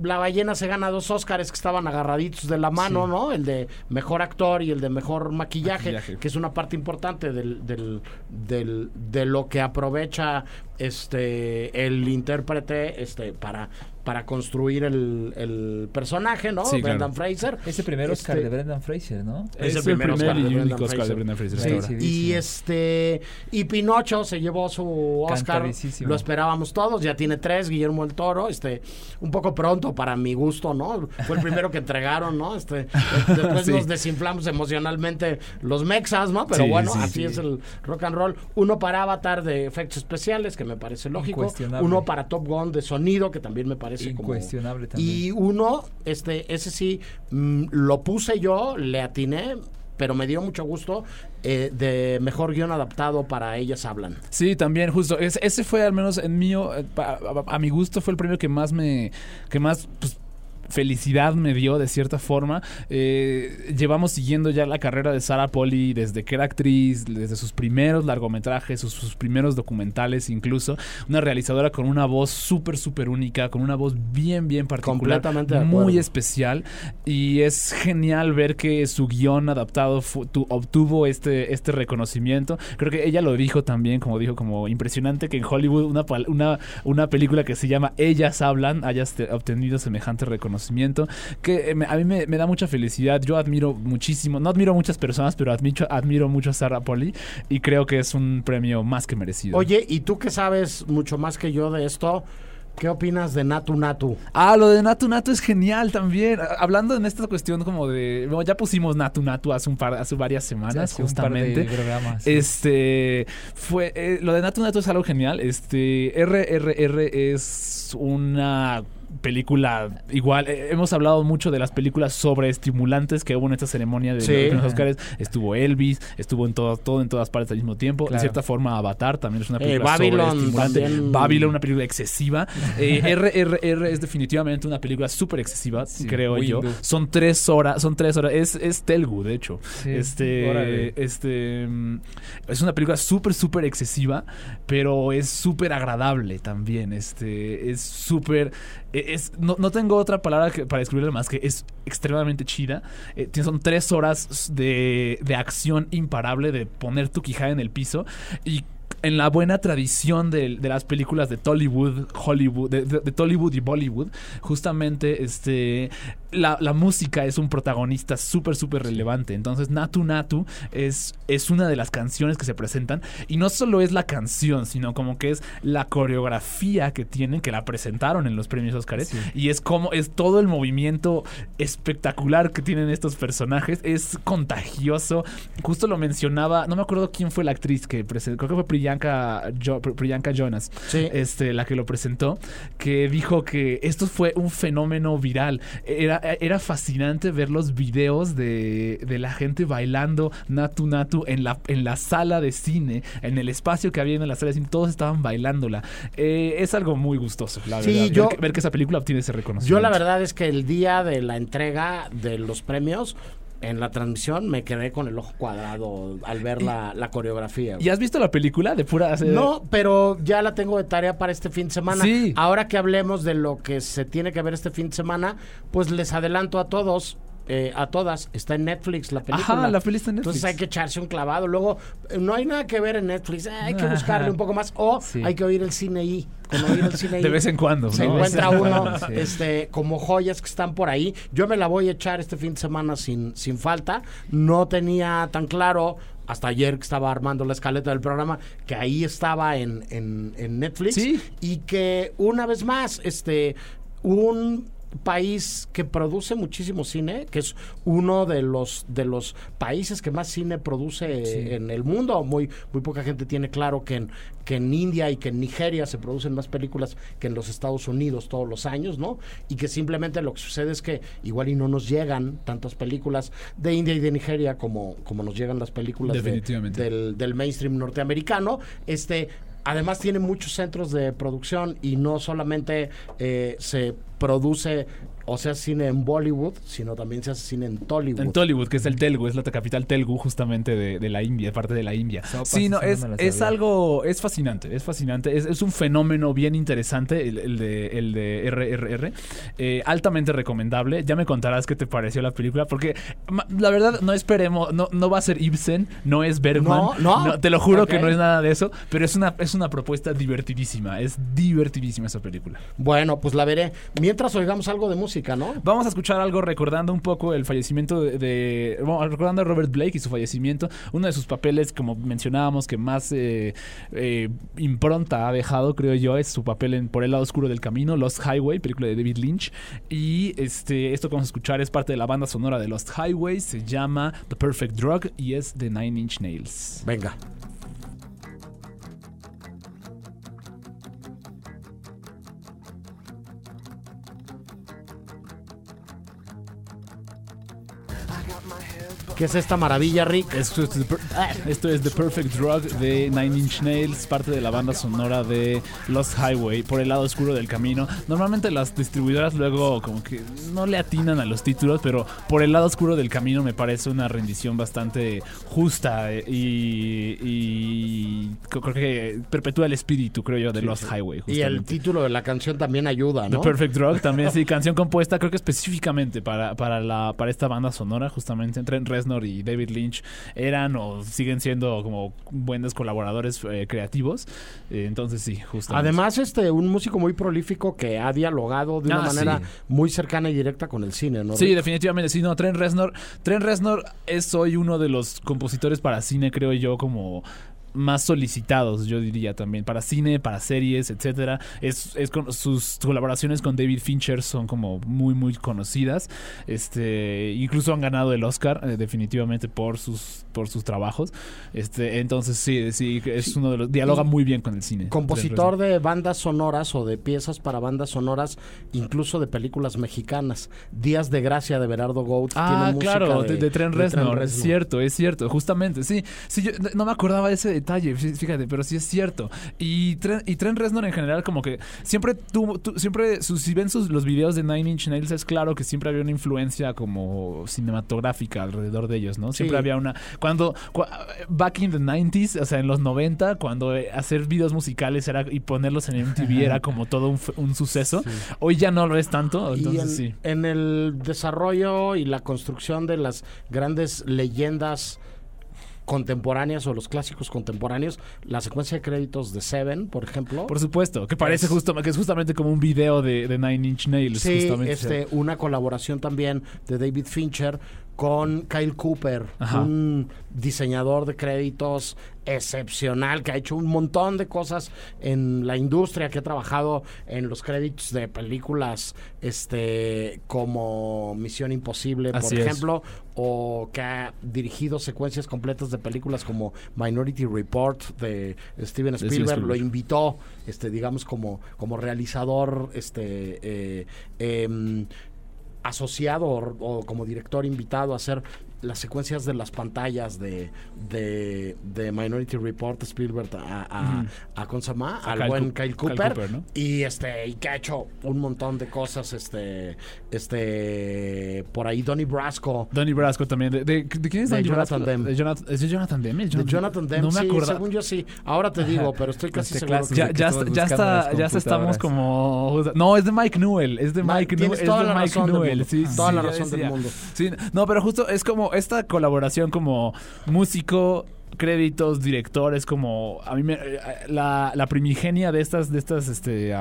La ballena se gana dos Óscares que estaban agarraditos de la mano, Sí. ¿no? El de mejor actor y el de mejor maquillaje, Maquillaje. que es una parte importante del, del, del- de lo que aprovecha este el intérprete este para para construir el, el personaje, ¿no? Sí, claro. Brendan Fraser. Es el primer Oscar Este- de Brendan Fraser, ¿no? Es el primer Oscar de y Brendan único Oscar Fraser. de Brendan Fraser. Sí, sí. Y este y Pinocho se llevó su Oscar, lo esperábamos todos, ya tiene tres, Guillermo el Toro, este, un poco pronto para mi gusto, ¿no? Fue el primero que entregaron, ¿no? Este, después [LAUGHS] Sí. nos desinflamos emocionalmente los mexas, ¿no? Pero Sí, bueno, sí, así sí. es el rock and roll. Uno para Avatar de efectos especiales, que me parece lógico. Uno para Top Gun de sonido, que también me parece como Incuestionable también. y uno, este, ese sí, mm, lo puse yo, le atiné, pero me dio mucho gusto, eh, de mejor guion adaptado para Ellas Hablan. Sí, también, justo. Es- ese fue, al menos en mío, eh, a, a mi gusto, fue el premio que más me. que más. pues, felicidad me dio de cierta forma. Eh, llevamos siguiendo ya la carrera de Sarah Polly desde que era actriz, desde sus primeros largometrajes, sus, sus primeros documentales incluso. Una realizadora con una voz súper, súper única, con una voz bien, bien particular. Completamente. Muy especial. Y es genial ver que su guion adaptado tu- obtuvo este, este reconocimiento. Creo que ella lo dijo también, como dijo, como impresionante que en Hollywood una, una, una película que se llama Ellas Hablan haya obtenido semejante reconocimiento. Que eh, a mí me, me da mucha felicidad. Yo admiro muchísimo, no admiro a muchas personas, pero admiro, admiro mucho a Sarah Polly y creo que es un premio más que merecido. Oye, y tú que sabes mucho más que yo de esto, ¿Qué opinas de Natu Natu? Ah, lo de Natu Natu es genial también. A- Hablando en esta cuestión como de... Bueno, ya pusimos Natu Natu hace, un par, hace varias semanas, Hace un par de justamente. programas, sí. Este... Fue... eh, lo de Natu Natu es algo genial. Este... RRR es una película igual eh, hemos hablado mucho de las películas sobreestimulantes que hubo en esta ceremonia de, Sí. los Oscars estuvo Elvis estuvo en todo, todo en todas partes al mismo tiempo. De Claro. cierta forma Avatar también es una Eh, película Babylon sobreestimulante. también. Babylon una película excesiva. Eh, [LAUGHS] RRR es definitivamente una película súper excesiva Sí, creo yo. son tres horas son tres horas. Es, es Telgu de hecho. Sí, este órale. este mm, es una película súper súper excesiva pero es súper agradable también. Este es súper es no, no tengo otra palabra para describirla más que es extremadamente chida. Eh, son tres horas de, de acción imparable de poner tu quijada en el piso y en la buena tradición de, de las películas de Tollywood, Hollywood, de, de- de Tollywood y Bollywood, justamente este la, la música es un protagonista súper, súper relevante. Entonces, Natu Natu es, es una de las canciones que se presentan. Y no solo es la canción, sino como que es la coreografía que tienen, que la presentaron en los premios Oscars. Sí. Y es como es todo el movimiento espectacular que tienen estos personajes. Es contagioso. Justo lo mencionaba, no me acuerdo quién fue la actriz que presentó, creo que fue Priyanka, Jo- Priyanka Jonas Sí. este, la que lo presentó, que dijo que esto fue un fenómeno viral. Era, era fascinante ver los videos de, de la gente bailando Natu Natu en la, en la sala de cine, en el espacio que había en la sala de cine, todos estaban bailándola. Eh, es algo muy gustoso, la Sí, verdad. yo- ver, que, ver que esa película obtiene ese Yo reconocimiento. la verdad es que el día de la entrega de los premios, en la transmisión me quedé con el ojo cuadrado al ver la, la coreografía. ¿Y has visto la película de pura... No, pero ya la tengo de tarea para este fin de semana. Sí. Ahora que hablemos de lo que se tiene que ver este fin de semana, pues les adelanto a todos. Eh, a todas, está en Netflix la película. Ajá, la peli está en Entonces Netflix. hay que echarse un clavado. Luego, no hay nada que ver en Netflix, eh, hay que buscarle un poco más. O Sí. hay que oír el cine el [LAUGHS] ahí De vez en cuando, se ¿no? encuentra uno [LAUGHS] sí. este como joyas que están por ahí. Yo me la voy a echar este fin de semana sin, sin falta. No tenía tan claro hasta ayer que estaba armando la escaleta del programa que ahí estaba en, en, en Netflix Sí. y que una vez más este un país que produce muchísimo cine, que es uno de los de los países que más cine produce Sí. en el mundo. Muy muy poca gente tiene claro que en que en India y que en Nigeria se producen más películas que en los Estados Unidos todos los años, ¿no? Y que simplemente lo que sucede es que igual y no nos llegan tantas películas de India y de Nigeria como como nos llegan las películas de- del, del mainstream norteamericano. Este Además tiene muchos centros de producción y no solamente eh, se produce o sea cine en Bollywood, sino también se hace cine en Tollywood. En Tollywood, que es el Telgu, es la capital Telgu justamente de, de la India, parte de la India. Sopas, Sí, no, no es, es algo, es fascinante, es fascinante, es, es un fenómeno bien interesante el, el de, el de RRR, eh, altamente recomendable, ya me contarás qué te pareció la película, porque la verdad no esperemos, no, no va a ser Ibsen, no es Bergman, No, no. te lo juro que no es nada de eso, pero es una, es una propuesta divertidísima, es divertidísima esa película. Bueno, pues la veré. Mientras oigamos algo de música, ¿no? Vamos a escuchar algo recordando un poco el fallecimiento de, de- bueno, recordando a Robert Blake y su fallecimiento, uno de sus papeles, como mencionábamos, que más eh, eh, impronta ha dejado, creo yo, es su papel en Por el lado oscuro del camino, Lost Highway, película de David Lynch, y este esto que vamos a escuchar es parte de la banda sonora de Lost Highway, se llama The Perfect Drug y es de Nine Inch Nails. Venga. ¿Qué es esta maravilla, Rick? Esto es, The esto es The Perfect Drug de Nine Inch Nails, parte de la banda sonora de Lost Highway, por el lado oscuro del camino. Normalmente las distribuidoras luego como que no le atinan a los títulos, pero por el lado oscuro del camino me parece una rendición bastante justa eh, y, y creo que perpetúa el espíritu, creo yo, de Lost Highway. Y el justamente. título de la canción también ayuda, The ¿no? Perfect Drug también, sí, [LAUGHS] canción compuesta creo que específicamente para, para, la, para esta banda sonora, justamente Trent Y David Lynch eran o siguen siendo como buenos colaboradores eh, creativos. Eh, entonces sí, justamente. Además, este, un músico muy prolífico que ha dialogado de una Ah, manera sí. muy cercana y directa con el cine, ¿no? Sí, Rick? definitivamente, sí, no, Trent Reznor, Trent Reznor es hoy uno de los compositores para cine, creo yo, como más solicitados, yo diría también, para cine, para series, etcétera. Es, es con, sus colaboraciones con David Fincher son como muy, muy conocidas. Este, incluso han ganado el Oscar, eh, definitivamente, por sus, por sus trabajos. Este, entonces sí, sí, es uno de los. dialoga muy bien con el cine. Compositor de bandas sonoras o de piezas para bandas sonoras, incluso de películas mexicanas. Días de Gracia de Berardo Gould. Ah, tiene música claro, de, de, de Tren Reznor, es cierto, es cierto, justamente, sí, sí, yo no me acordaba de ese detalle, fí- fíjate, pero sí es cierto. Y Tren, y Tren Reznor en general como que siempre tuvo, tu- siempre, sus, si ven sus, los videos de Nine Inch Nails es claro que siempre había una influencia como cinematográfica alrededor de ellos, ¿no? Siempre Sí. había una, cuando, cua- back in the 90s, o sea, en los 90, cuando eh, hacer videos musicales era, y ponerlos en MTV era como todo un, suceso, hoy ya no lo es tanto, Y entonces en, sí. en el desarrollo y la construcción de las grandes leyendas contemporáneas o los clásicos contemporáneos, la secuencia de créditos de Seven, por ejemplo. Por supuesto, que parece Es- justo, que es justamente como un video de, de Nine Inch Nails. Sí, justamente. este, una colaboración también de David Fincher con Kyle Cooper, Ajá. un diseñador de créditos excepcional que ha hecho un montón de cosas en la industria, que ha trabajado en los créditos de películas este como Misión Imposible, por es. ejemplo, o que ha dirigido secuencias completas de películas como Minority Report de Steven Steven Spielberg, lo invitó, este, digamos, como, como realizador, este, eh, em, asociado o, o como director invitado a hacer las secuencias de las pantallas de, de, de Minority Report Spielberg a, a, Ujú. a, ¿cómo se llama? A al Kyle buen Kyle Kyle Cooper, y este y que ha hecho un montón de cosas este este por ahí Donnie Brasco Donnie Brasco también. ¿De, de, de quién es Donnie Jonathan Brasco? De Jonathan, ¿Es de Jonathan Demme? de Jonathan Demme No me sí, acuerdo. según yo sí ahora te digo pero estoy casi Este seguro que Ya, que ya, está- ya está, ya estamos como. No, es de Mike Newell. Es de Mike Newell. es de Mike Newell. Sí, toda la ya razón del mundo. Sí, no, pero justo es como esta colaboración como músico créditos, directores, como a mí me, eh, la, la primigenia de estas de estas este,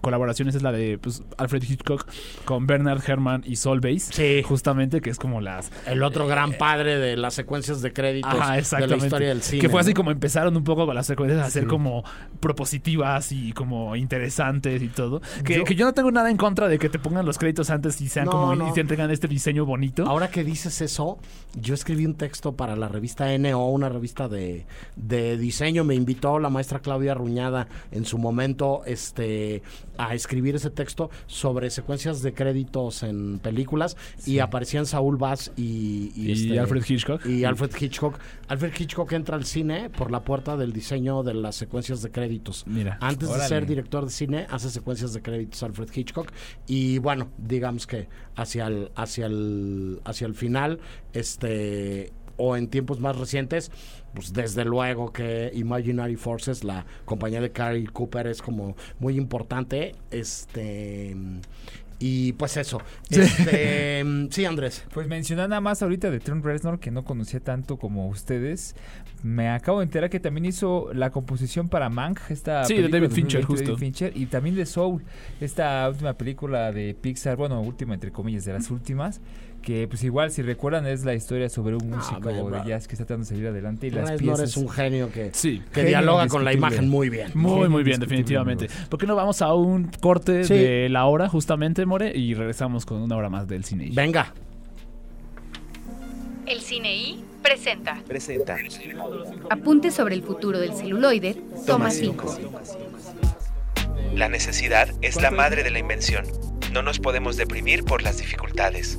colaboraciones es la de pues, Alfred Hitchcock con Bernard Herrmann y Sol Bass, Sí. justamente que es como las el otro gran padre de las secuencias de créditos Ajá, de la historia del cine Que fue así ¿no? como empezaron un poco con las secuencias a ser como propositivas y como interesantes y todo. Que Yo- yo, que yo no tengo nada en contra de que te pongan los créditos antes y sean No, como no. y te entregan este diseño bonito. Ahora que dices eso, yo escribí un texto para la revista NO, una revista de, de diseño. Me invitó la maestra Claudia Ruñada en su momento este, a escribir ese texto sobre secuencias de créditos en películas y aparecían Saúl Bass y, Y este, Alfred Hitchcock. Y Alfred Hitchcock. Alfred Hitchcock entra al cine por la puerta del diseño de las secuencias de créditos. Mira. Antes de ser director de cine, hace secuencias de créditos Alfred Hitchcock. Y bueno, digamos que hacia el, hacia el, hacia el final, este o en tiempos más recientes, pues desde luego que Imaginary Forces, la compañía de Carrie Cooper, es como muy importante. Este y pues eso. Este, [LAUGHS] sí, Andrés. Pues mencionar nada más ahorita de Trent Reznor, que no conocía tanto como ustedes. Me acabo de enterar que también hizo la composición para Mank, esta Sí, de David Fincher, 2020 de justo. David Fincher, y también de Soul, esta última película de Pixar, bueno, última entre comillas, de las últimas, que pues igual, si recuerdan, es la historia sobre un músico bueno, de bro. jazz que está tratando de salir adelante y las Reznor piezas... es un genio que, Sí. que Genio dialoga con la imagen muy bien. Muy, Genio muy bien, definitivamente. ¿Por qué no vamos a un corte Sí. de la hora, justamente, More? Y regresamos con una hora más del cine. Venga. El Cine I presenta Presenta. Apuntes sobre el futuro del celuloide, toma 5. La necesidad es la madre de la invención. No nos podemos deprimir por las dificultades.